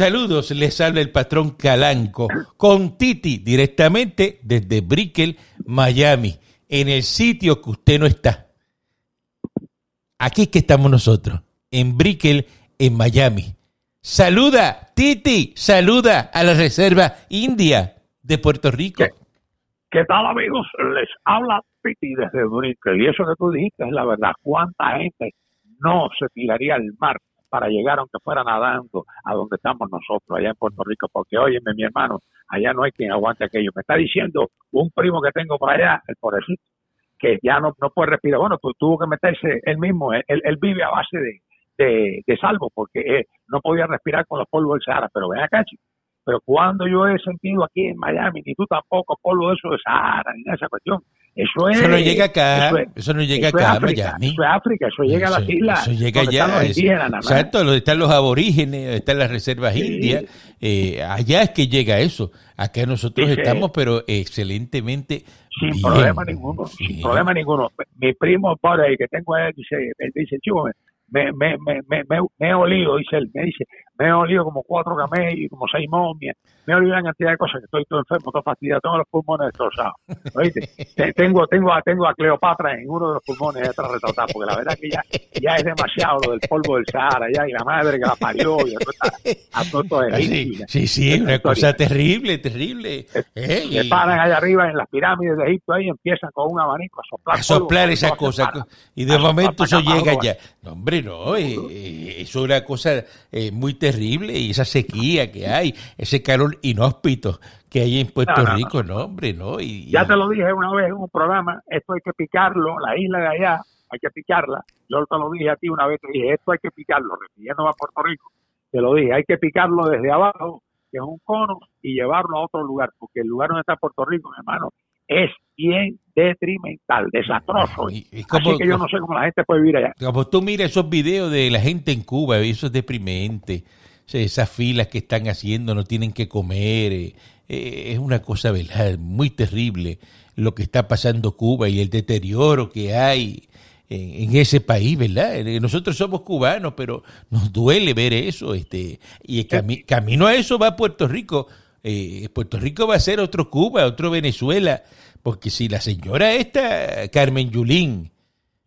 Saludos, les habla el patrón Calanco con Titi directamente desde Brickell, Miami, en el sitio que usted no está. Aquí es que estamos nosotros, en Brickell, en Miami. Saluda, Titi, saluda a la Reserva India de Puerto Rico. ¿Qué, tal amigos? Les habla Titi desde Brickell y eso que tú dijiste es la verdad. ¿Cuánta gente no se tiraría al mar para llegar, aunque fuera nadando, a donde estamos nosotros, allá en Puerto Rico, porque óyeme, mi hermano, allá no hay quien aguante aquello. Me está diciendo un primo que tengo para allá, el pobrecito, que ya no, no puede respirar. Bueno, pues tuvo que meterse él mismo, él, él vive a base de, de, de salvo, porque eh, no podía respirar con los polvos del Sahara, pero ven acá, chico. Pero cuando yo he sentido aquí en Miami, ni tú tampoco, polvo de eso de Sahara, ni esa cuestión, eso es. Eso no llega acá, eso es- eso no llega eso acá, África, Miami. Eso es África, eso llega a las islas. Eso llega donde están allá. los indígenas, nada exacto, donde están los aborígenes, donde están las reservas Sí. indias. eh, allá es que llega eso. Acá nosotros Dice- estamos, pero excelentemente. Sin bien. problema ninguno, sin problema ninguno. Mi primo por ahí que tengo él dice, él dice, chivo, me, me, me, me, me, me he olido, dice él, me dice, me he olido como cuatro camellos, como seis momias, me he olido una cantidad de cosas que estoy todo enfermo, todo fastidiado, tengo los pulmones destrozados. Tengo, tengo, a, tengo a Cleopatra en uno de los pulmones detrás retratados, porque la verdad que ya, ya es demasiado lo del polvo del Sahara, ya, y la madre que la parió, y a todo es Sí, sí, sí, es una cosa terrible, terrible. Eh, Se y- paran allá arriba en las pirámides de Egipto ahí empiezan con un abanico a soplar. a soplar polvo, esa todo se cosa para. y de momento eso llega ya. No, hombre, no, eh, eh, eso es una cosa eh, muy terrible y esa sequía que hay, ese calor inhóspito que hay en Puerto No, no, no. Rico, no, hombre, no. Y, Ya te lo dije una vez en un programa, esto hay que picarlo, la isla de allá, hay que picarla. Yo te lo dije a ti una vez, te dije, esto hay que picarlo, refiriéndome a Puerto Rico. Te lo dije, hay que picarlo desde abajo, que es un cono, y llevarlo a otro lugar, porque el lugar donde está Puerto Rico, hermano, es bien detrimental, desastroso. y- y como- Así que yo no sé cómo la gente puede vivir allá. Como tú miras esos videos de la gente en Cuba, eso es deprimente. Esas filas que están haciendo, no tienen que comer. eh, eh, es una cosa, ¿verdad? Muy terrible lo que está pasando Cuba y el deterioro que hay en, en ese país, ¿verdad? Eh, Nosotros somos cubanos, pero nos duele ver eso. este Y el cami- camino a eso va Puerto Rico. Eh, Puerto Rico va a ser otro Cuba, otro Venezuela. Porque si la señora esta, Carmen Yulín,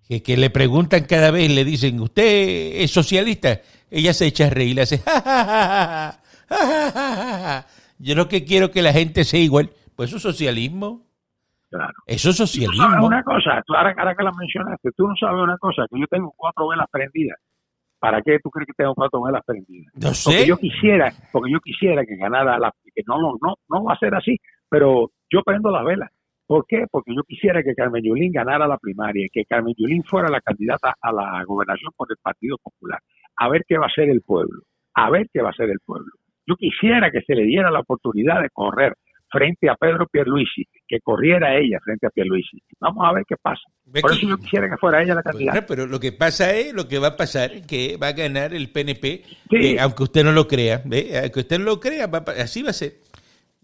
que, que le preguntan cada vez, le dicen, ¿usted es socialista? Ella se echa a reír, le hace, "Ja, ja, ja, ja, ja, ja, ja, ja". Yo lo que quiero es que la gente sea igual. Pues eso es socialismo. Claro. Eso es Tú sabes socialismo. una cosa, tú, ahora, ahora que la mencionaste, tú no sabes una cosa, que yo tengo cuatro velas prendidas. ¿Para qué tú crees que tengo cuatro velas prendidas? No Porque sé. yo quisiera, porque yo quisiera que ganara la, que no, no, no, no va a ser así, pero yo prendo las velas. ¿Por qué? Porque yo quisiera que Carmen Yulín ganara la primaria que Carmen Yulín fuera la candidata a la gobernación por el Partido Popular. A ver qué va a hacer el pueblo. A ver qué va a hacer el pueblo. Yo quisiera que se le diera la oportunidad de correr frente a Pedro Pierluisi, que corriera ella frente a Pierluisi. Vamos a ver qué pasa. Por eso yo quisiera que fuera ella la Bueno, candidata. pero lo que pasa es, lo que va a pasar es que va a ganar el PNP, Sí. eh, aunque usted no lo crea, ¿ve? aunque usted no lo crea, va así va a ser.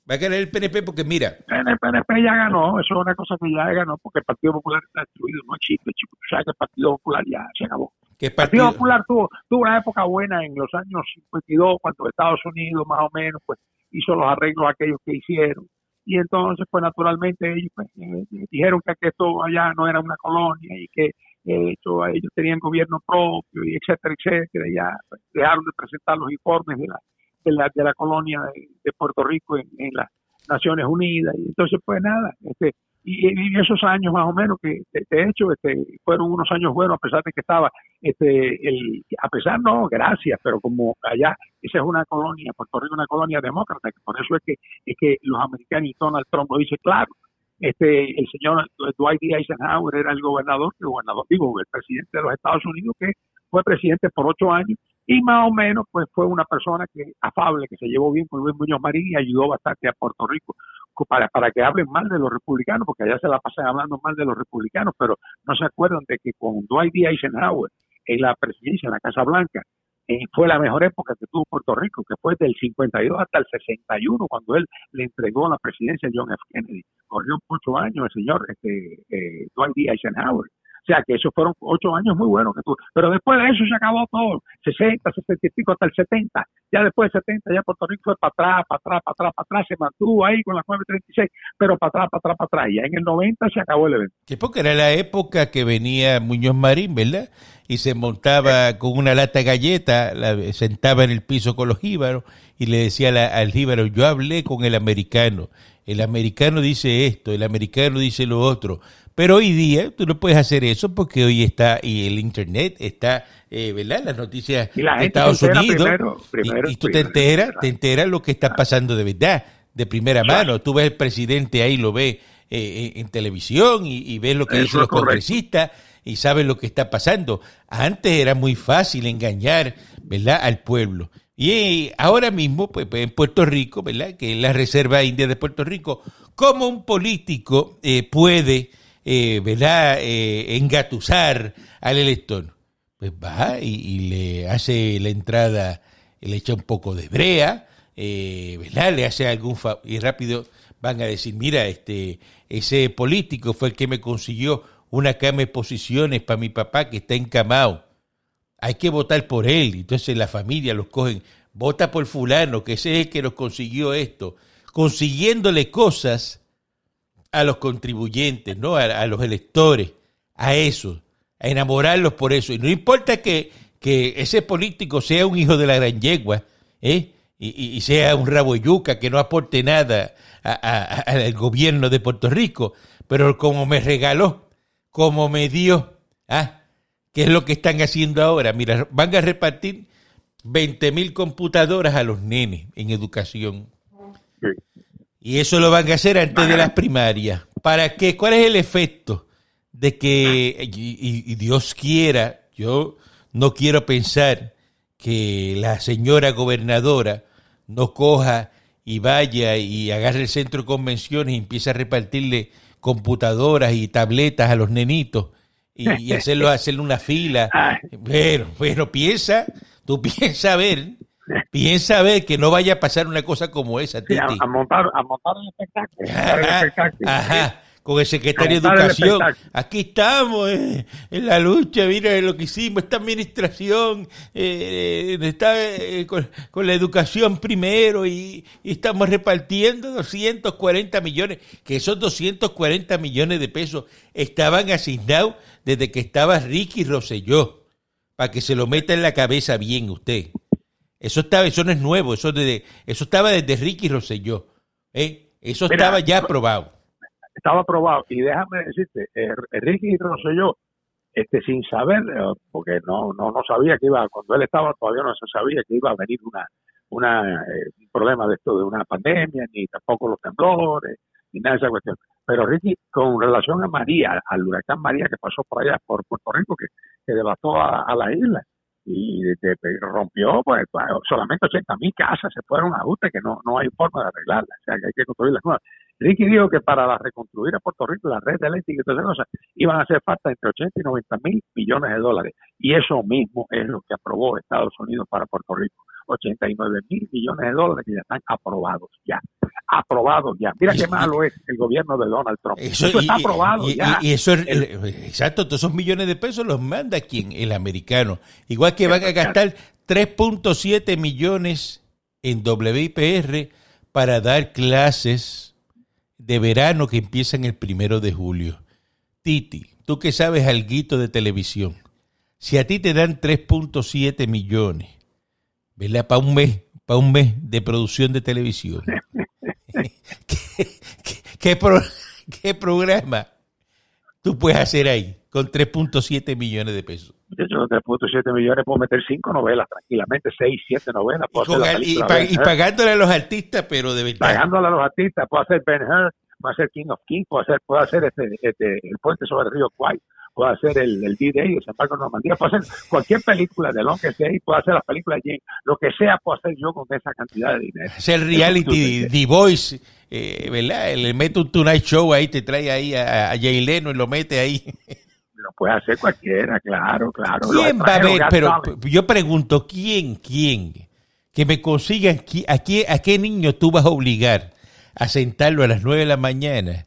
Va a ganar el PNP porque mira, El PNP ya ganó, eso es una cosa que ya ganó, porque el Partido Popular está destruido, no existe, chico. O sea que el Partido Popular ya se acabó. Que El Partido partido, Popular tuvo, tuvo una época buena en los años 52, cuando Estados Unidos más o menos pues hizo los arreglos aquellos que hicieron. Y entonces, pues naturalmente ellos pues, eh, dijeron que esto allá no era una colonia y que eh, esto, ellos tenían gobierno propio y etcétera, etcétera. Y ya pues, dejaron de presentar los informes de la, de la, de la colonia de, de Puerto Rico en, en las Naciones Unidas. Y entonces, pues nada, este, y, y esos años más o menos que de hecho este, fueron unos años buenos a pesar de que estaba este el a pesar no gracias pero como allá esa es una colonia Puerto Rico es una colonia demócrata que por eso es que es que los americanos y Donald Trump lo dice claro este el señor Dwight D. Eisenhower era el gobernador el gobernador digo el presidente de los Estados Unidos que fue presidente por ocho años y más o menos pues fue una persona que afable que se llevó bien con Luis Muñoz Marín y ayudó bastante a Puerto Rico para, para que hablen mal de los republicanos, porque allá se la pasan hablando mal de los republicanos, pero no se acuerdan de que con Dwight D. Eisenhower en la presidencia, en la Casa Blanca, eh, fue la mejor época que tuvo Puerto Rico, que fue del 52 hasta el 61, cuando él le entregó la presidencia a John F. Kennedy. Corrió ocho años el señor este, eh, Dwight D. Eisenhower. Sea que esos fueron ocho años muy buenos que tuvo. Pero después de eso se acabó todo, 60, 60 y pico hasta el 70. Ya después del 70 ya Puerto Rico fue para atrás, para atrás, para atrás, para atrás, se mantuvo ahí con las 936, pero para atrás, para atrás, para atrás. Y ya en el 90 se acabó el evento. Sí, porque era la época que venía Muñoz Marín, ¿verdad? Y se montaba con una lata de galleta, la, sentaba en el piso con los jíbaros y le decía al jíbaro, yo hablé con el americano, el americano dice esto, el americano dice lo otro, pero hoy día tú no puedes hacer eso porque hoy está, y el Internet está, eh, ¿verdad? Las noticias la de Estados Unidos. primero, primero, y, y tú te enteras, te enteras lo que está pasando de verdad, de primera mano. Tú ves el presidente ahí, lo ves eh, en televisión y, y ves lo que Eso dicen los correcto. congresistas y sabes lo que está pasando. Antes era muy fácil engañar, ¿verdad?, al pueblo. Y eh, ahora mismo, pues, pues, en Puerto Rico, ¿verdad?, que es la Reserva India de Puerto Rico, ¿cómo un político eh, puede, eh, ¿verdad?, eh, engatusar al elector? Pues va y, le hace la entrada, le echa un poco de brea, eh, ¿verdad? Le hace algún fa- y rápido van a decir, mira, este, ese político fue el que me consiguió una cama de posiciones para mi papá que está encamado. Hay que votar por él. Entonces la familia los cogen, vota por fulano, que ese es el que nos consiguió esto, consiguiéndole cosas a los contribuyentes, ¿no? A, los electores, a eso, a enamorarlos por eso. Y no importa que, que ese político sea un hijo de la gran yegua, ¿eh? Y, sea un rabo yuca que no aporte nada al gobierno de Puerto Rico, pero como me regaló, como me dio, ¿ah? ¿Qué es lo que están haciendo ahora? Mira, van a repartir 20 mil computadoras a los nenes en educación. Sí. Y eso lo van a hacer antes de las primarias. ¿Para qué? ¿Cuál es el efecto de que, y, Dios quiera, yo no quiero pensar que la señora gobernadora no coja y vaya y agarre el centro de convenciones y empiece a repartirle computadoras y tabletas a los nenitos y, y hacerlo, hacerle una fila? Bueno, bueno, piensa, tú piensa a ver, piensa a ver que no vaya a pasar una cosa como esa, Sí, a, Titi. a montar, a montar el espectáculo. el Ajá, espectáculo. ajá, con el secretario de Educación. Aquí estamos eh, en la lucha, mira lo que hicimos, esta administración eh, eh, está eh, con, con la educación primero y, y estamos repartiendo 240 millones, que esos 240 millones de pesos estaban asignados desde que estaba Ricky Rosselló, para que se lo meta en la cabeza bien usted. Eso estaba, eso no es nuevo, eso desde, eso estaba desde Ricky Rosselló. ¿eh? Eso Mira, estaba ya aprobado. Estaba aprobado. Y déjame decirte, eh, Ricky Rosselló, este, sin saber, eh, porque no, no, no sabía que iba, cuando él estaba todavía no se sabía que iba a venir una, una, eh, un problema de esto, de una pandemia, ni tampoco los temblores, ni nada de esa cuestión. Pero Ricky, con relación a María, al huracán María que pasó por allá, por Puerto Rico, que, que devastó a, a la isla, y de- de- rompió, pues, pues, solamente 80 mil casas se fueron a ajuste que no, no hay forma de arreglarlas, o sea, que hay que construirlas nuevas. Ricky dijo que para reconstruir a Puerto Rico, la red eléctrica y todas esas cosas, iban a hacer falta entre 80 y 90 mil millones de dólares. Y eso mismo es lo que aprobó Estados Unidos para Puerto Rico. 89 mil millones de dólares que ya están aprobados ya. Aprobados ya. Mira qué malo es el gobierno de Donald Trump. Eso, está y- aprobado y, ya. y- eso es, exacto, todos esos millones de pesos los manda quien, el americano. Igual que van a gastar 3.7 millones en WIPR para dar clases de verano que empiezan el primero de julio. Titi, tú que sabes alguito de televisión, si a ti te dan 3.7 millones, ¿verdad? Para un mes, para un mes de producción de televisión. ¿Qué, qué- qué pro- qué programa tú puedes hacer ahí con 3.7 millones de pesos? Yo, yo 3.7 millones puedo meter cinco novelas tranquilamente, seis, siete novelas. Y, Puedo con hacer y película pa- Ben y pagándole a los artistas, pero de verdad. pagándole a los artistas. Puedo hacer Ben Hur, puedo hacer King of Kings, puedo hacer, puedo hacer este, este, El Puente sobre el Río Kwai, puedo hacer el, el D-Day, Desembarco en Normandía, puedo hacer cualquier película de Long que sea, y puedo hacer las películas de Jane, lo que sea puedo hacer yo con esa cantidad de dinero. Hacer reality, The Voice, eh, ¿verdad? Le mete un Tonight Show ahí, te trae ahí a, a Jay Leno y lo mete ahí. Lo puede hacer cualquiera, claro, claro. ¿Quién va a ver? Pero yo pregunto, ¿quién? ¿Quién? Que me consigan, ¿a qué, a qué niño tú vas a obligar a sentarlo a las 9 de la mañana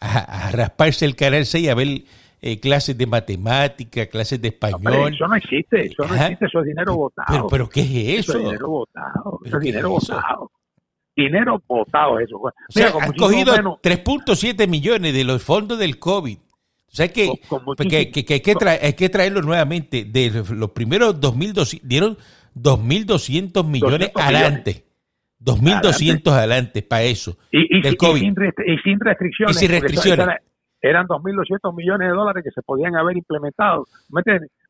a, a rasparse el canal 6 a ver eh, clases de matemática, clases de español. eso no existe, eso no existe, eso es dinero votado. Pero, ¿qué es eso? Eso es dinero votado, eso es dinero votado. Dinero votado eso. O sea, han cogido 3.7 millones de los fondos del COVID. O sea que, que, que, hay, que hay que traerlo nuevamente. De los primeros 2.200, dieron 2.200 millones adelante. 2.200 adelante para eso. Y, del COVID. y, sin, restricciones. Y sin restricciones. Eran, 2.200 millones de dólares que se podían haber implementado.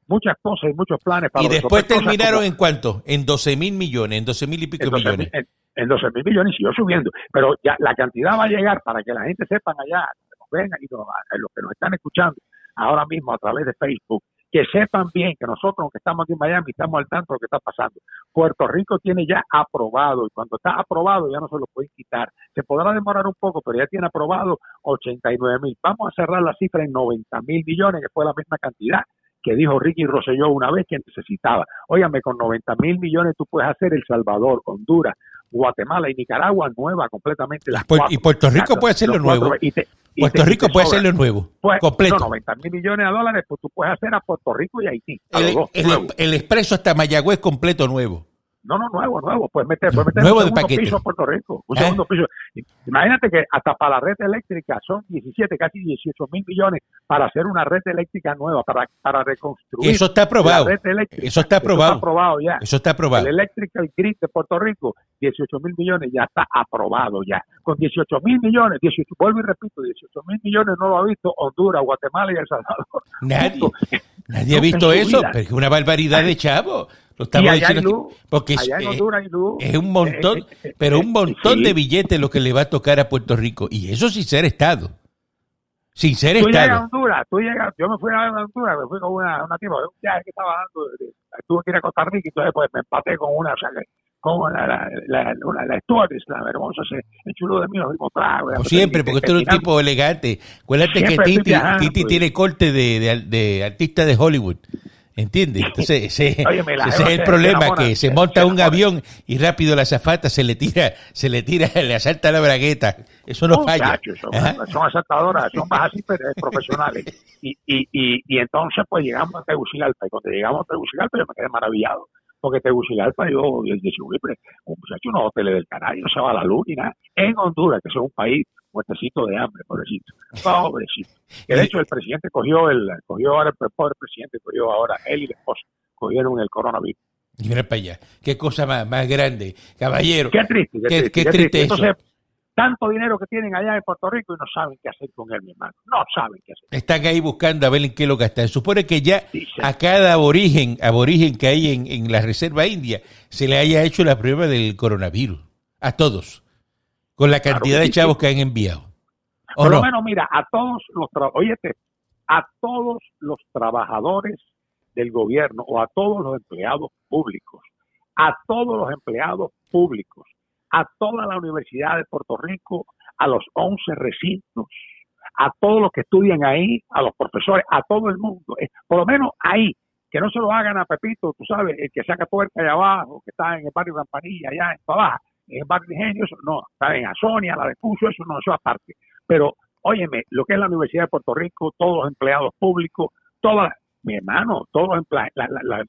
Muchas cosas y muchos planes para Y después terminaron en cuánto? En 12.000 millones, en 12.000 y pico millones. En, en 12 mil millones y siguió subiendo. Pero ya la cantidad va a llegar para que la gente sepan allá, vengan y los que nos están escuchando ahora mismo a través de Facebook, que sepan bien que nosotros, aunque estamos aquí en Miami, estamos al tanto de lo que está pasando. Puerto Rico tiene ya aprobado, y cuando está aprobado ya no se lo pueden quitar. Se podrá demorar un poco, pero ya tiene aprobado 89 mil. Vamos a cerrar la cifra en 90 mil millones, que fue la misma cantidad que dijo Ricky Rosselló una vez que necesitaba. Óyame, con 90 mil millones tú puedes hacer El Salvador, Honduras, Guatemala y Nicaragua nueva completamente. Las y, Puerto Rico puede ser lo nuevo. Puerto Rico puede ser lo nuevo. Pues, completo. No, 90 mil millones de dólares, pues tú puedes hacer a Puerto Rico y Haití. el, el, expreso hasta Mayagüez completo nuevo. No, no, nuevo, nuevo. Puedes meter, puedes meter nuevo un segundo piso a Puerto Rico. Un ¿Eh? segundo piso. Imagínate que hasta para la red eléctrica son 17, casi 18 mil millones para hacer una red eléctrica nueva, para, para reconstruir. Eso está aprobado. Eso está aprobado. Eso está aprobado ya. Eso está aprobado. El Electrical Grid de Puerto Rico, 18 mil millones, ya está aprobado ya. Con 18 mil millones, 18, vuelvo y repito, 18 mil millones no lo ha visto Honduras, Guatemala y El Salvador. Nadie. Nadie ha visto eso, pero es una barbaridad de chavo. Lo estamos diciendo porque es, es, un montón, eh, eh, pero un montón de billetes lo que le va a tocar a Puerto Rico y eso sin ser Estado. Sin ser tú Estado. Llegas a Honduras, tú llegas, yo me fui a Honduras, me fui con una, una tipa, un viaje que estaba dando, tuve que ir a Costa Rica y entonces pues me empaté con una, o sea, como la, la, la, la, la la hermosa, se chulo de mí, mismos tragos. Como siempre, porque tú eres un tipo elegante. Acuérdate que Titi, Titi tiene corte de, de, de artista de Hollywood. ¿Entiendes? Entonces, ese, ese es el problema, que se monta un avión y rápido la zafata se le tira, se le tira, le asalta la bragueta. Eso no falla. son, son, asaltadoras, son más así pero profesionales. Y, y, y, y, entonces, pues llegamos a Tegucigalpa. Y cuando llegamos a Tegucigalpa, yo me quedé maravillado. Porque Tegucigalpa, yo, yo decía, un muchacho, unos hoteles del Canario, no se va a la luz ni nada. En Honduras, que es un país muertecito de hambre, pobrecito. Pobrecito. Que de hecho el presidente cogió el, cogió ahora el pobre presidente, cogió ahora él y la esposa, cogieron el coronavirus. Y mira para allá, qué cosa más, más grande, caballero. Qué triste, qué, qué, triste, Entonces, tanto dinero que tienen allá en Puerto Rico y no saben qué hacer con él, mi hermano. No saben qué hacer. Están ahí buscando a ver en qué lo gastan. Supone que ya a cada aborigen, aborigen que hay en, en la Reserva India se le haya hecho la prueba del coronavirus. A todos con la cantidad de chavos que han enviado. Por lo menos, mira, a todos los, a todos los trabajadores del gobierno o a todos los empleados públicos, a todos los empleados públicos, a toda la Universidad de Puerto Rico, a los 11 recintos, a todos los que estudian ahí, a los profesores, a todo el mundo. Por lo menos ahí, que no se lo hagan a Pepito, tú sabes, el que saca puerta allá abajo, que está en el barrio Campanilla, allá en Pabaja, en Barrio Ingenio, eso no, está en Asonia, la de Puso, eso no, eso aparte. Pero, óyeme, lo que es la Universidad de Puerto Rico, todos los empleados públicos, todas, mi hermano, todos los, empleados,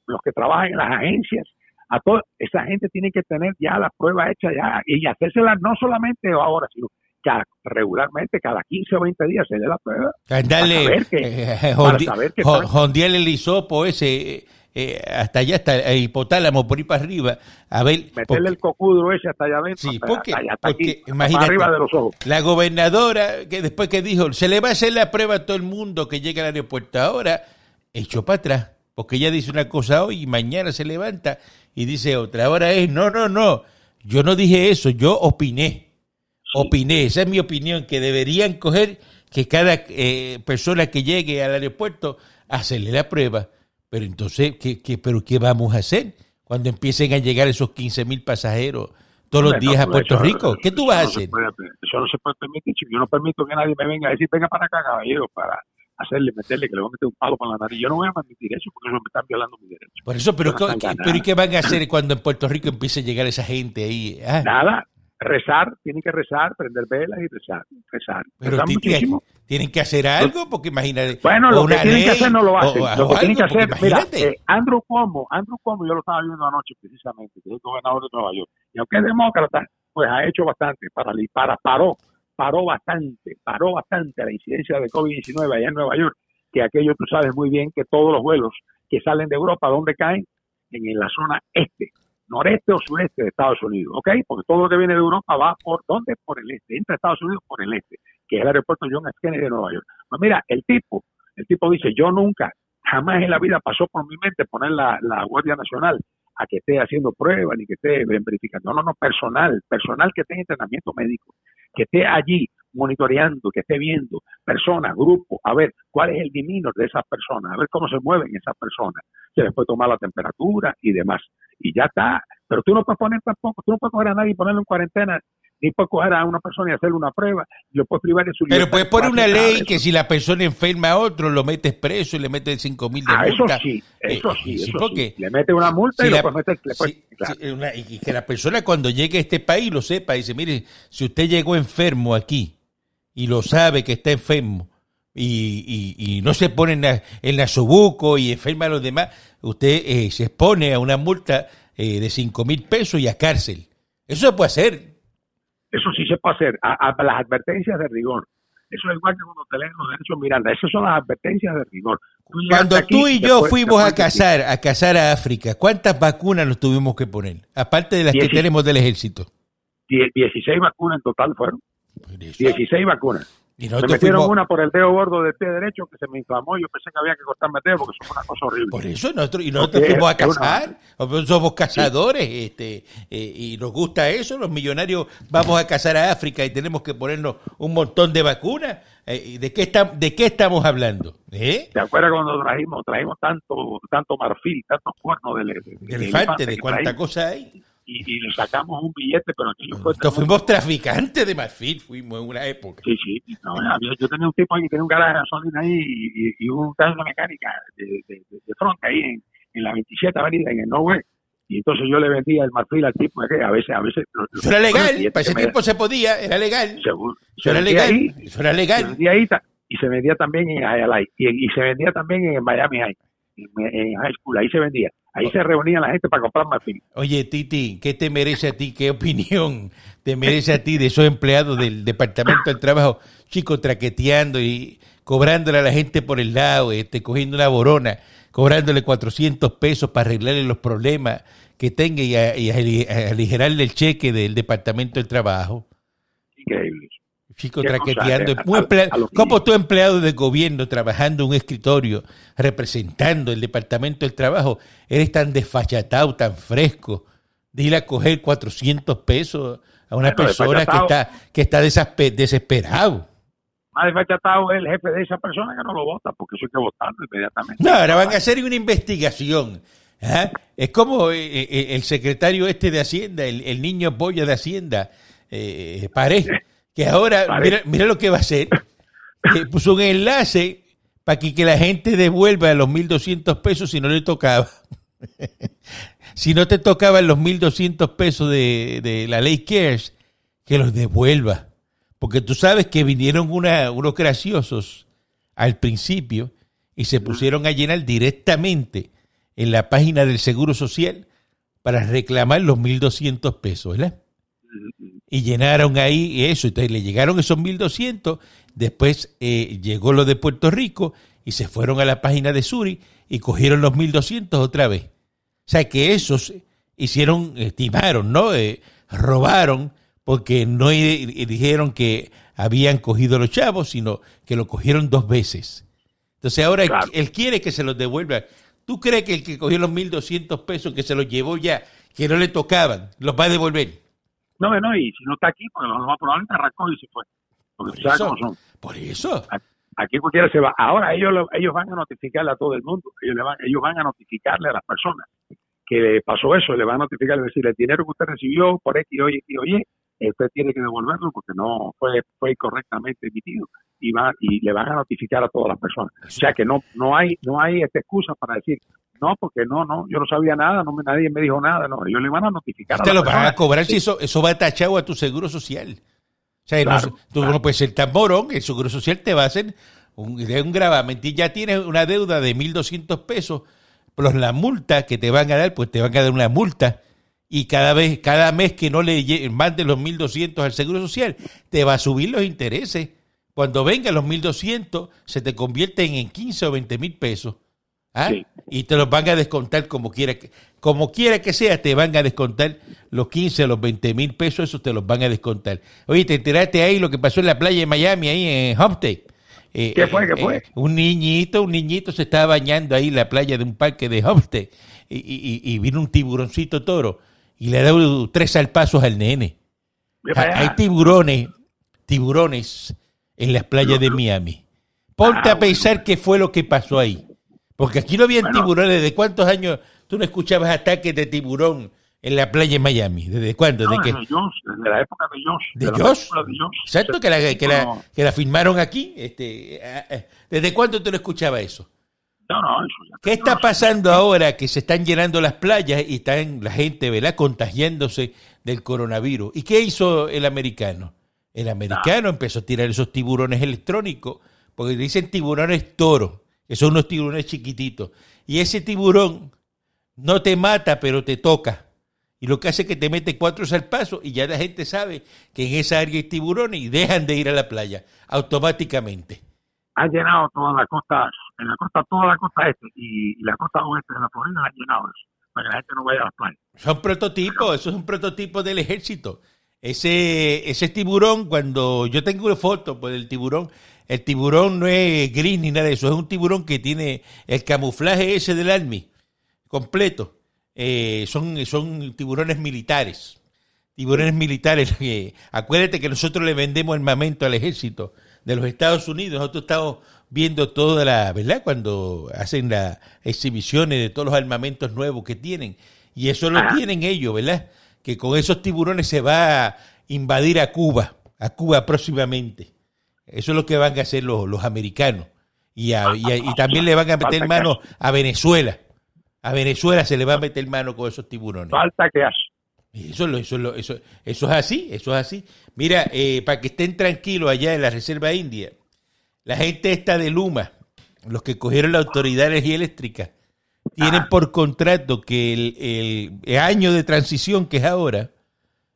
los que trabajan en las agencias, a toda esa gente tiene que tener ya la prueba hecha ya y hacérsela no solamente ahora, sino que regularmente, cada 15 o 20 días se dé la prueba. Dale, para saber que, eh, para saber que el hisopo ese eh, hasta allá, hasta el hipotálamo, por ahí para arriba, a ver... Meterle el cocudro ese hasta allá adentro, sí, porque, imagínate, arriba de los ojos. La gobernadora, que después que dijo, se le va a hacer la prueba a todo el mundo que llega al aeropuerto, ahora echó para atrás, porque ella dice una cosa hoy y mañana se levanta y dice otra. Ahora es, no, no, no, yo no dije eso, yo opiné, opiné, esa es mi opinión, que deberían coger que cada eh, persona que llegue al aeropuerto hacerle la prueba pero entonces, ¿qué, qué, pero ¿qué vamos a hacer cuando empiecen a llegar esos 15 mil pasajeros todos los días a Puerto Rico? ¿Qué tú vas a hacer? eso no se puede permitir, Yo no permito que nadie me venga a decir, venga para acá, caballero, para hacerle, meterle, que le voy a meter un palo con la nariz. Yo no voy a permitir eso porque eso me están violando mi derecho. Por eso, pero, pero ¿y qué van a hacer cuando en Puerto Rico empiece a llegar esa gente ahí? Ah. Nada, rezar, tienen que rezar, prender velas y rezar, rezar. Pero rezar Tienen que hacer algo, porque imagínate. Bueno, lo que tienen que hacer no lo hacen. o- lo que tienen que hacer, mira, eh, Andrew Cuomo, Andrew Cuomo, yo lo estaba viendo anoche precisamente, que es el gobernador de Nueva York. Y aunque es demócrata, pues ha hecho bastante para, para paró, paró bastante, paró bastante la incidencia de COVID-19 allá en Nueva York, que aquello tú sabes muy bien que todos los vuelos que salen de Europa, ¿dónde caen? En, en la zona este, noreste o sureste de Estados Unidos, ¿ok? Porque todo lo que viene de Europa va por, ¿dónde? Por el este, entra a Estados Unidos por el este, que es el aeropuerto John F. Kennedy de Nueva York. Pues mira, el tipo, el tipo dice, yo nunca, jamás en la vida pasó por mi mente poner la, la Guardia Nacional a que esté haciendo pruebas ni que esté verificando. No, no, no, personal, personal que esté en entrenamiento médico, que esté allí monitoreando, que esté viendo personas, grupos, a ver cuál es el demeanor de esas personas, a ver cómo se mueven esas personas. Se les puede tomar la temperatura y demás. Y ya está. Pero tú no puedes poner tampoco, tú no puedes coger a nadie y ponerlo en cuarentena, ni puedes coger a una persona y hacerle una prueba, y lo puedes privar de su Pero puedes poner una ley que si la persona enferma a otro, lo metes preso y le metes 5 mil de Ah, eso sí, eso Eh, sí, eso porque sí. Le mete una multa si y la- lo puedes meter, le puedes- claro. una- y que la persona cuando llegue a este país lo sepa. Dice, mire, si usted llegó enfermo aquí y lo sabe que está enfermo y, y- y no se pone en, la, en nasobuco y enferma a los demás, usted eh, se expone a una multa eh, de 5 mil pesos y a cárcel. Eso se puede hacer. Eso sí se puede hacer, a, a las advertencias de rigor. Eso es igual que cuando te leen los derechos Miranda. Esas son las advertencias de rigor. Tú Cuando tú y yo fuimos a cazar, a cazar a África, ¿cuántas vacunas nos tuvimos que poner? Aparte de las que tenemos del ejército. Die- 16 vacunas en total fueron. Por eso. 16 vacunas. Y Me nosotros metieron fuimos, una por el dedo gordo del pie derecho que se me inflamó y yo pensé que había que cortarme el dedo porque eso fue una cosa horrible. por eso nosotros, y nosotros Porque fuimos a es una- cazar, nosotros somos cazadores, este, eh, y nos gusta eso, los millonarios vamos a cazar a África y tenemos que ponernos un montón de vacunas. Eh, ¿y ¿De qué, está, ¿De qué estamos hablando? ¿Eh? ¿Te acuerdas cuando trajimos, trajimos tanto, tanto marfil, tantos cuernos de, de- de- de elefante, de cuánta traímos? cosa hay. Y, y le sacamos un billete, pero aquello fue... Fuimos traficantes de marfil, fuimos en una época. Sí, sí. No, yo tenía un tipo ahí que tenía un garaje de gasolina ahí y, y- y un taller de mecánica de, de, de, de frente ahí en, en la 27 Avenida, en el Norway. Y entonces yo le vendía el marfil al tipo que a veces, a veces... Eso era legal, para ese tiempo se podía, era legal. Eso era legal, ahí, eso era legal. ahí y se vendía también en Hialeah y, y se vendía también en Miami High, en, en High School, ahí se vendía. Ahí se reunían la gente para comprar marfil. Oye, Titi, ¿qué te merece a ti? ¿Qué opinión te merece a ti de esos empleados del Departamento del Trabajo, chicos, traqueteando y cobrándole a la gente por el lado, este, cogiendo una borona, cobrándole 400 pesos para arreglarle los problemas que tenga y, a- y a- a aligerarle el cheque del Departamento del Trabajo? Increíble. Cosa, traqueteando. eh, Un a- emplea- a lo que- ¿Cómo tú, empleado de gobierno, trabajando en un escritorio, representando el Departamento del Trabajo, eres tan desfachatado, tan fresco, de ir a coger 400 pesos a una Bueno, persona que está, que está desespe- desesperado? Más desfachatado es el jefe de esa persona que no lo vota, porque eso hay que votarlo inmediatamente. No, ahora van a hacer una investigación. ¿ah? Es como eh, eh, el secretario este de Hacienda, el, el niño polla de Hacienda, eh, Pared, que ahora, mira, mira lo que va a hacer. Eh, puso un enlace para que, que la gente devuelva los 1.200 pesos si no le tocaba. si no te tocaban los 1.200 pesos de, de la ley CARES, que los devuelva. Porque tú sabes que vinieron una- unos graciosos al principio y se pusieron a llenar directamente en la página del Seguro Social para reclamar los 1.200 pesos, ¿verdad? Y llenaron ahí eso, entonces le llegaron esos 1.200, después eh, llegó lo de Puerto Rico y se fueron a la página de Suri y cogieron los 1.200 otra vez. O sea que esos hicieron, estimaron, ¿no? Eh, robaron porque no dijeron que habían cogido los chavos, sino que lo cogieron dos veces. Entonces ahora Claro. él, quiere que se los devuelva. ¿Tú crees que el que cogió los 1.200 pesos, que se los llevó ya, que no le tocaban, los va a devolver? No, no, y si no está aquí, pues lo más probablemente arrancó y se fue. Porque sabes eso. son. Por eso. Aquí cualquiera se va. Ahora ellos lo- ellos van a notificarle a todo el mundo. Ellos, le van, ellos van a notificarle a las personas que le pasó eso. Le van a notificar, decir, el dinero que usted recibió por X, oye, y oye, usted tiene que devolverlo porque no fue fue correctamente emitido. Y, va, y le van a notificar a todas las personas. O sea que no no hay no hay esta excusa para decir, no, porque no, no, yo no sabía nada, no me, nadie me dijo nada. No, ellos le van a notificar Te lo van a cobrar si eso, eso va tachado a tu seguro social. O sea, no- Claro, tú claro. no puedes ser tan morón, el Seguro Social te va a hacer un, un gravamen. Y ya tienes una deuda de 1.200 pesos, plus la multa que te van a dar, pues te van a dar una multa. Y cada vez, cada mes que no le mandes los 1.200 al Seguro Social, te va a subir los intereses. Cuando vengan los 1.200, se te convierten en 15 o 20 mil pesos. ¿Ah? Sí. Y te los van a descontar como quiera que, como quiera que sea, te van a descontar los 15 o los 20 mil pesos, eso te los van a descontar. Oye, te enteraste ahí lo que pasó en la playa de Miami, ahí en Homestead. Eh, ¿Qué fue? eh, ¿Qué fue? eh, un niñito, un niñito se estaba bañando ahí en la playa de un parque de Homestead y, y- y- vino un tiburoncito toro y le ha dado tres salpazos al nene. Hay tiburones, tiburones en las playas de Miami. Ponte Ah, a pensar qué fue lo que pasó ahí. Porque aquí no habían Bueno. tiburones. ¿De cuántos años tú no escuchabas ataques de tiburón en la playa de Miami? ¿Desde cuándo? No, ¿De desde Josh, desde la época de Josh. ¿De de. Exacto, que la, que la, que la filmaron aquí. Este. ¿Desde cuándo tú no escuchabas eso? no, no, eso ya ¿Qué está pasando ahora que se están llenando las playas y están la gente, ¿verdad?, contagiándose del coronavirus. ¿Y qué hizo el americano? El americano empezó a tirar esos tiburones electrónicos, porque dicen tiburones toro, que son unos tiburones chiquititos. Y ese tiburón no te mata, pero te toca. Y lo que hace es que te mete cuatro salpazos y ya la gente sabe que en esa área hay tiburones y dejan de ir a la playa automáticamente. Han llenado toda la costa, en la costa, toda la costa este y, y la costa oeste de la Florida han llenado eso, para que la gente no vaya a las playas. Son prototipos, eso es un prototipo del ejército. Ese, ese tiburón, cuando yo tengo una foto pues, del tiburón, el tiburón no es gris ni nada de eso, es un tiburón que tiene el camuflaje ese del Army completo. Eh, son, son tiburones militares. Tiburones militares. que- acuérdate que nosotros le vendemos armamento al ejército de los Estados Unidos. Nosotros estamos viendo toda la, ¿verdad? Cuando hacen las exhibiciones de todos los armamentos nuevos que tienen. Y eso lo tienen ellos, ¿verdad? Que con esos tiburones se va a invadir a Cuba, a Cuba próximamente. Eso es lo que van a hacer los, los americanos. Y, a- y a- y también le van a meter Falta mano a Venezuela. A Venezuela se le va a meter mano con esos tiburones. Falta que. Eso, eso, eso, eso es así, eso es así. Mira, eh, para que estén tranquilos allá en la Reserva India, la gente está de Luma, los que cogieron la Autoridad de Energía Eléctrica, tienen Ah. por contrato que el, el- el año de transición que es ahora,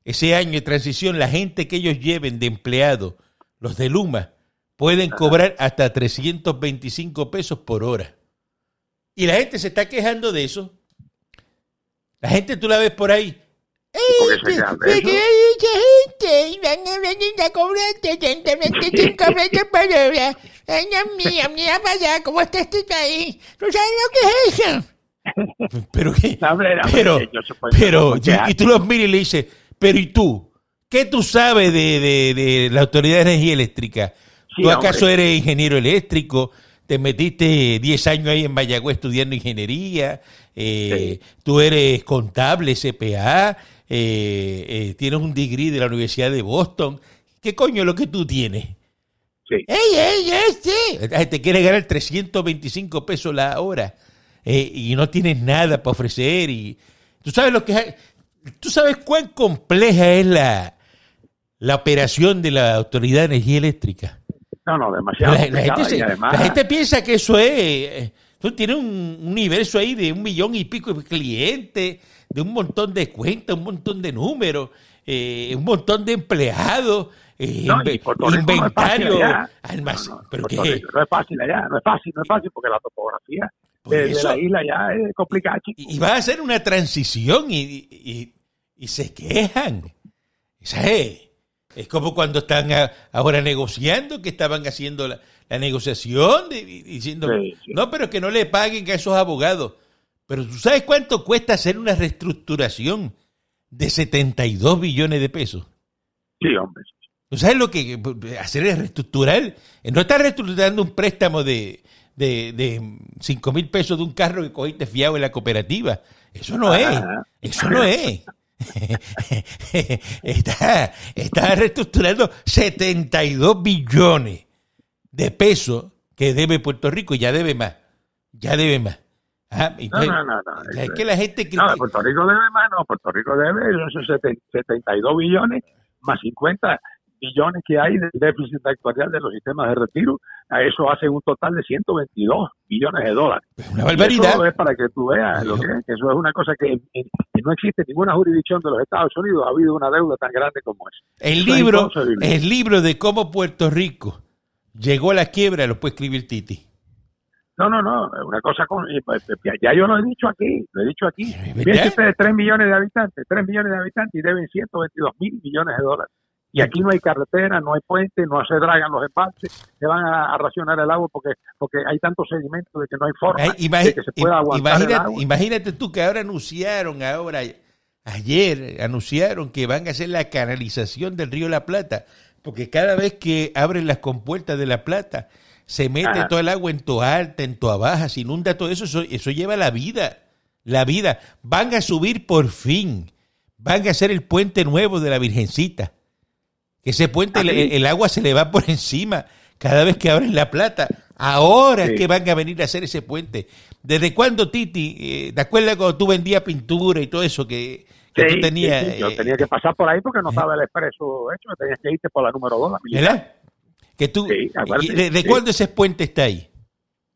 ese año de transición, la gente que ellos lleven de empleado, los de Luma, pueden cobrar hasta 325 pesos por hora. Y la gente se está quejando de eso. La gente tú la ves por ahí. ¿Por qué se quejan de eso? mucha gente y van a venir a cobrar 325 pesos por hora. Ay, Dios mío, mira para allá, ¿cómo está este país? ¿Tú sabes lo que es eso? Pero qué, pero, pero, y tú los miras y le dices, pero ¿y tú? ¿Qué tú sabes de, de- de la Autoridad de Energía Eléctrica? Sí, ¿Tú acaso hombre. eres ingeniero eléctrico? ¿Te metiste 10 años ahí en Mayagüez estudiando ingeniería? Eh, ¿Tú eres contable, CPA? Eh, eh, ¿Tienes un degree de la Universidad de Boston? ¿Qué coño es lo que tú tienes? Sí. ¡Ey, ey, este! La gente quiere ganar 325 pesos la hora y no tienes nada para ofrecer. y ¿Tú sabes lo que es? ¿Tú sabes cuán compleja es la, la operación de la Autoridad de Energía Eléctrica? No, no, demasiado. La, gente, se- y además, la gente piensa que eso es... eh, Tú tienes un universo ahí de un millón y pico de clientes, de un montón de cuentas, un montón de números, eh, un montón de empleados, eh, no, inventario, No, es fácil allá, no es fácil, no es fácil porque la topografía de, de la isla ya es complicada, chico. y, y va a hacer una transición y, y- y se quejan. Esa es, como cuando están a- ahora negociando, que estaban haciendo la, la negociación, de- diciendo, Sí, sí. no, pero que no le paguen a esos abogados. Pero tú sabes cuánto cuesta hacer una reestructuración de 72 billones de pesos. Sí, hombre. ¿Tú sabes lo que hacer es reestructurar? No estás reestructurando un préstamo de, de, de 5 mil pesos de un carro que cogiste fiado en la cooperativa. Eso no es. Ajá. Eso no es. está, está reestructurando 72 billones de pesos que debe Puerto Rico y ya debe más. Ya debe más. Ah, No, no, no. no. es que la gente No, critica- Puerto Rico debe más, no. Puerto Rico debe esos seten- 72 billones más 50 billones que hay del déficit actuarial de los sistemas de retiro, a eso hace un total de 122 billones de dólares. Una barbaridad. Eso es para que tú veas lo que es, que eso es una cosa que, que no existe en ninguna jurisdicción de los Estados Unidos, ha habido una deuda tan grande como esa. El Eso libro, el libro de cómo Puerto Rico llegó a la quiebra lo puede escribir Titi. No, no, no, es una cosa con... pues, Ya yo lo he dicho aquí, lo he dicho aquí. Fíjense ustedes, 3 millones de habitantes, 3 millones de habitantes y deben 122 mil millones de dólares. Y aquí no hay carretera, no hay puente, no se dragan los embalses, se van a, a racionar el agua porque porque hay tanto sedimento de que no hay forma de que se pueda aguantar el imagínate, agua. imagínate tú que ahora anunciaron, ahora, ayer anunciaron que van a hacer la canalización del río La Plata, porque cada vez que abren las compuertas de La Plata, se mete Ajá. todo el agua en tu alta, en tu baja, se inunda todo eso, eso, eso lleva la vida, la vida. Van a subir por fin, van a hacer el puente nuevo de la Virgencita. Que ese puente, el, el agua se le va por encima cada vez que abren la plata. Ahora es que van a venir a hacer ese puente. ¿Desde cuándo, Titi? eh, ¿Te acuerdas cuando tú vendías pintura y todo eso que, que Sí, tú tenías? sí, yo eh, tenía que pasar por ahí porque no estaba el expreso hecho, tenías que irte por la número 2, la militar. ¿Verdad? Que tú, Sí, acuérdate, y ¿Desde sí. cuándo ese puente está ahí?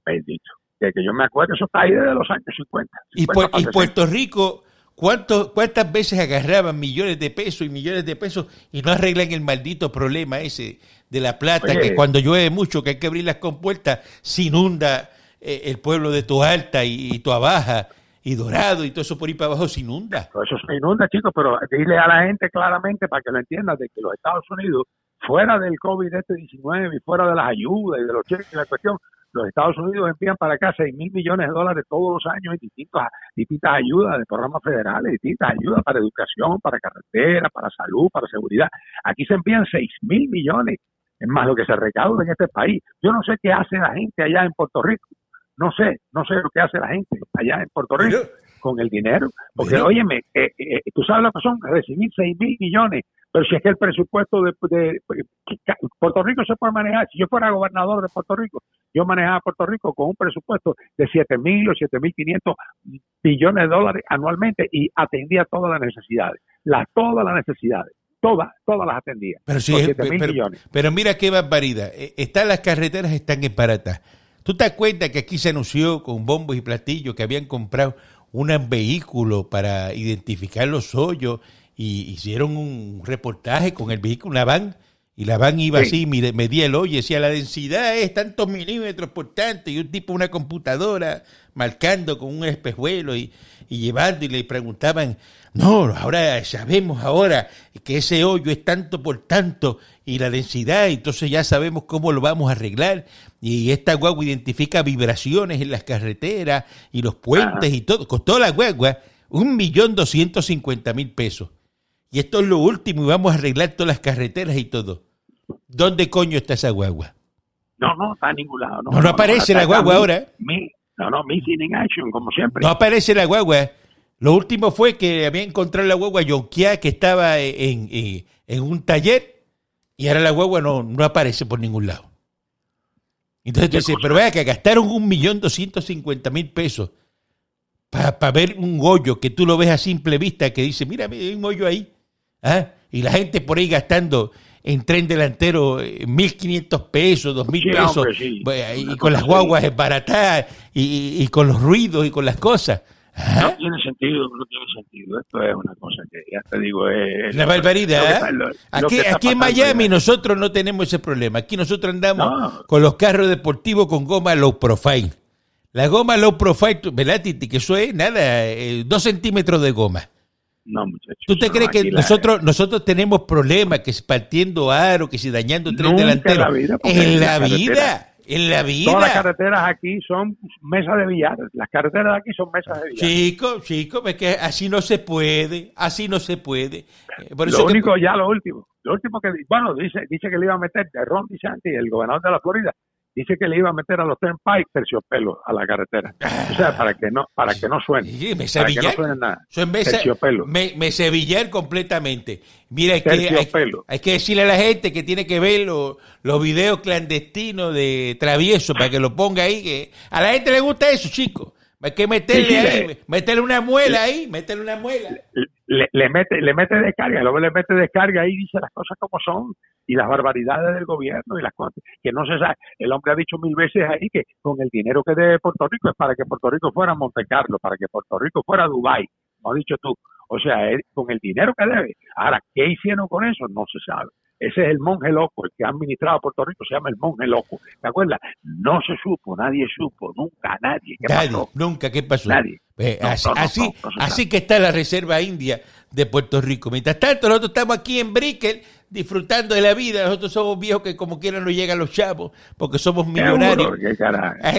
Bendito. Que, que yo me acuerdo, eso está ahí desde los años 50. Y, 50 Pu- para y 60. Puerto Rico, ¿cuánto, ¿cuántas veces agarraban millones de pesos y millones de pesos y no arreglan el maldito problema ese de la plata? Oye. que cuando llueve mucho, que hay que abrir las compuertas, se inunda eh, el pueblo de Toalta y, y Toabaja y Dorado y todo eso por ahí para abajo se inunda. Todo Eso se inunda, chicos, pero dile a la gente claramente para que lo entiendan de que los Estados Unidos, fuera del COVID-19 y fuera de las ayudas y de los cheques y la cuestión, los Estados Unidos envían para acá 6 mil millones de dólares todos los años en distintas, distintas ayudas de programas federales, distintas ayudas para educación, para carretera, para salud, para seguridad. Aquí se envían 6 mil millones, es más lo que se recauda en este país. Yo no sé qué hace la gente allá en Puerto Rico. No sé, no sé lo que hace la gente allá en Puerto Rico con el dinero. Porque, óyeme, eh, eh, tú sabes lo que son recibir 6 mil millones, pero si es que el presupuesto de, de- que- Puerto Rico se puede manejar, si yo fuera gobernador de Puerto Rico, yo manejaba Puerto Rico con un presupuesto de 7 mil o 7 mil 500 billones de dólares anualmente y atendía todas las necesidades, las, todas las necesidades, todas, todas las atendía. Pero, sí, con es- 7 mil pero, millones. pero mira qué barbaridad. Eh, Están las carreteras, están en barata. ¿Tú te acuerdas que aquí se anunció con bombos y platillos que habían comprado un vehículo para identificar los hoyos y hicieron un reportaje con el vehículo, una van, y la van iba Sí. así, medía el hoyo, y decía la densidad es tantos milímetros por tanto, y un tipo, una computadora marcando con un espejuelo y, y llevando, y le preguntaban, no, ahora sabemos ahora que ese hoyo es tanto por tanto, y la densidad, entonces ya sabemos cómo lo vamos a arreglar, y esta guagua identifica vibraciones en las carreteras y los puentes y todo, costó la guagua un millón doscientos cincuenta mil pesos. Y esto es lo último y vamos a arreglar todas las carreteras y todo. ¿Dónde coño está esa guagua? No, no, está en ningún lado. No, no aparece está- la guagua ahora. mi- no, no, missing in action, como siempre. No aparece la guagua. Lo último fue que había encontrado la guagua yonqueada que estaba en, en- en un taller y ahora la guagua no, no aparece por ningún lado. Entonces tú ¿Qué dices, pero vea que gastaron un millón doscientos cincuenta mil pesos para ver un hoyo que tú lo ves a simple vista que dice, mira, mira, hay un hoyo ahí. ¿Ah? Y la gente por ahí gastando en tren delantero eh, 1.500 pesos, 2.000 Sí, pesos, hombre, sí. bueno, y Una con las guaguas baratadas y, con los ruidos y con las cosas. No ¿Ah? tiene sentido, no tiene sentido. Esto es una cosa que ya te digo es que barbaridad. lo Aquí, aquí en Miami nosotros no tenemos ese problema. Aquí nosotros andamos No. con los carros deportivos con goma low profile. La goma low profile, ¿verdad, Titi? Que eso es nada, eh, dos centímetros de goma. No, muchachos. ¿Tú te no, crees que la- nosotros nosotros tenemos problemas que si partiendo aro, que si dañando tren Nunca en delantero? la vida, en la la vida, en la Todas las vida. carreteras aquí son mesas de billar. Las carreteras de aquí son mesas de billar. Chico, chico, es que así no se puede, así no se puede. Eh, Por eso lo que- único, ya lo último. Lo último que, bueno, dice, dice que le iba a meter, de Ron DeSantis, el gobernador de la Florida, dice que le iba a meter a los turnpike terciopelo a la carretera. O sea, para que no, para que no suene. Sí, me Para que no suene nada. De- Terciopelo. me, me sevillar completamente. Mira, hay que, hay, que decirle a la gente que tiene que ver lo- los videos clandestinos de travieso para que lo ponga ahí. Que a la gente le gusta eso, chicos. Hay que meterle Sí, ahí, le- meterle una muela ahí, meterle una muela. le, le mete le mete descarga, luego le mete descarga y dice las cosas como son y las barbaridades del gobierno y las cosas que no se sabe. El hombre ha dicho mil veces ahí que con el dinero que debe Puerto Rico es para que Puerto Rico fuera Monte Carlo, para que Puerto Rico fuera Dubai, no has dicho tú. O sea, él- con el dinero que debe. Ahora, ¿qué hicieron con eso? No se sabe. Ese es el monje loco, el que ha administrado Puerto Rico se llama el monje loco. ¿Te acuerdas? No se supo, nadie supo, nunca, nadie. ¿Qué Nadie, pasó? nunca, ¿qué pasó? Nadie. Eh, No, así, no, no, así que está la Reserva India de Puerto Rico. Mientras tanto, nosotros estamos aquí en Brickell disfrutando de la vida. Nosotros somos viejos que como quieran nos llegan los chavos porque somos millonarios.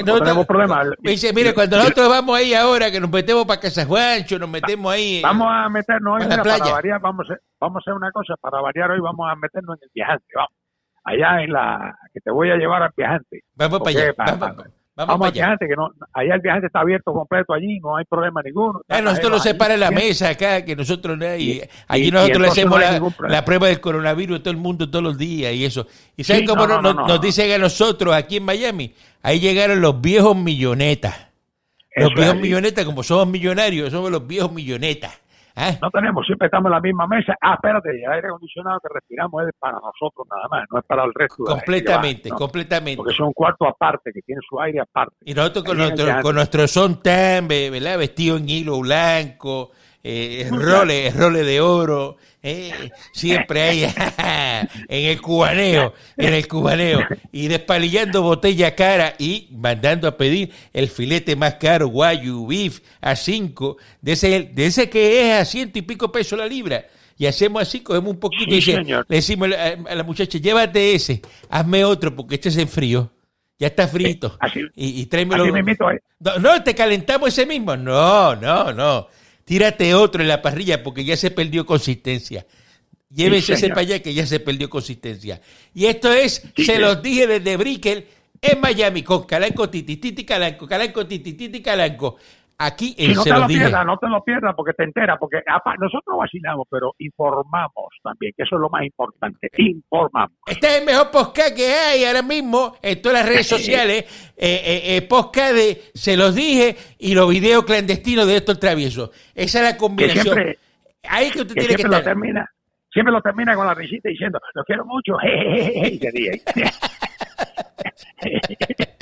No tenemos problema. Me dice, mire, cuando nosotros vamos ahí ahora, que nos metemos para Casa Juancho, nos metemos ahí. Vamos a meternos hoy, mira, playa. para variar, vamos a, vamos a hacer una cosa, para variar hoy vamos a meternos en el viajante, vamos. Allá en la, que te voy a llevar al viajante. vamos para ¿Por allá. Vamos, pa- vamos, Vamos, al viajante, que no, allá el viajante está abierto completo allí, no hay problema ninguno. Ah, nosotros nos separa la mesa acá, que nosotros. Y- allí y- nosotros y le hacemos no la, prueba del coronavirus a todo el mundo todos los días y eso. ¿Y saben Sí, cómo no, nos, no, nos- no, nos no. dicen a nosotros aquí en Miami? Ahí llegaron los viejos millonetas. Los Eso viejos millonetas, como somos millonarios, somos los viejos millonetas. ¿Ah? No tenemos, siempre estamos en la misma mesa. Ah, espérate, el aire acondicionado que respiramos es para nosotros nada más, no es para el resto de la gente completamente, ¿no? completamente. Porque es un cuarto aparte, que tiene su aire aparte. Y nosotros con nuestro, con nuestro son tan, ve- ¿verdad? Vestido en hilo blanco, eh, roles, roles de oro, eh, siempre ahí en el cubaneo, en el cubaneo, y despalillando botella cara y mandando a pedir el filete más caro, guayu, beef, a cinco, de ese, de ese que es a ciento y pico pesos la libra. Y hacemos así, cogemos un poquito Sí, y le decimos a, la muchacha, llévate ese, hazme otro porque este se enfrió. Ya está frito. así- y, y tráemelo. Mismito es. No, no, te calentamos ese mismo. No, no, no. Tírate otro en la parrilla porque ya se perdió consistencia. Llévese ese señor. para allá que ya se perdió consistencia. Y esto es, Sí, se sí. los dije desde Brickell, en Miami, con Calanco, Titi, Titi, Calanco, Calanco, Titi, Titi, Calanco. Aquí en no Se te lo dije. pierdas, no te lo pierdas porque te enteras, porque nosotros vacilamos, pero informamos también, que eso es lo más importante, informamos. Este es el mejor podcast que hay ahora mismo en todas las redes sociales. Eh, eh, eh, podcast de Se los dije y los videos clandestinos de estos traviesos. Esa es la Que combinación. siempre, Ahí que usted que tiene que siempre lo estar. termina, siempre lo termina con la risita diciendo, los quiero mucho, jejeje, y.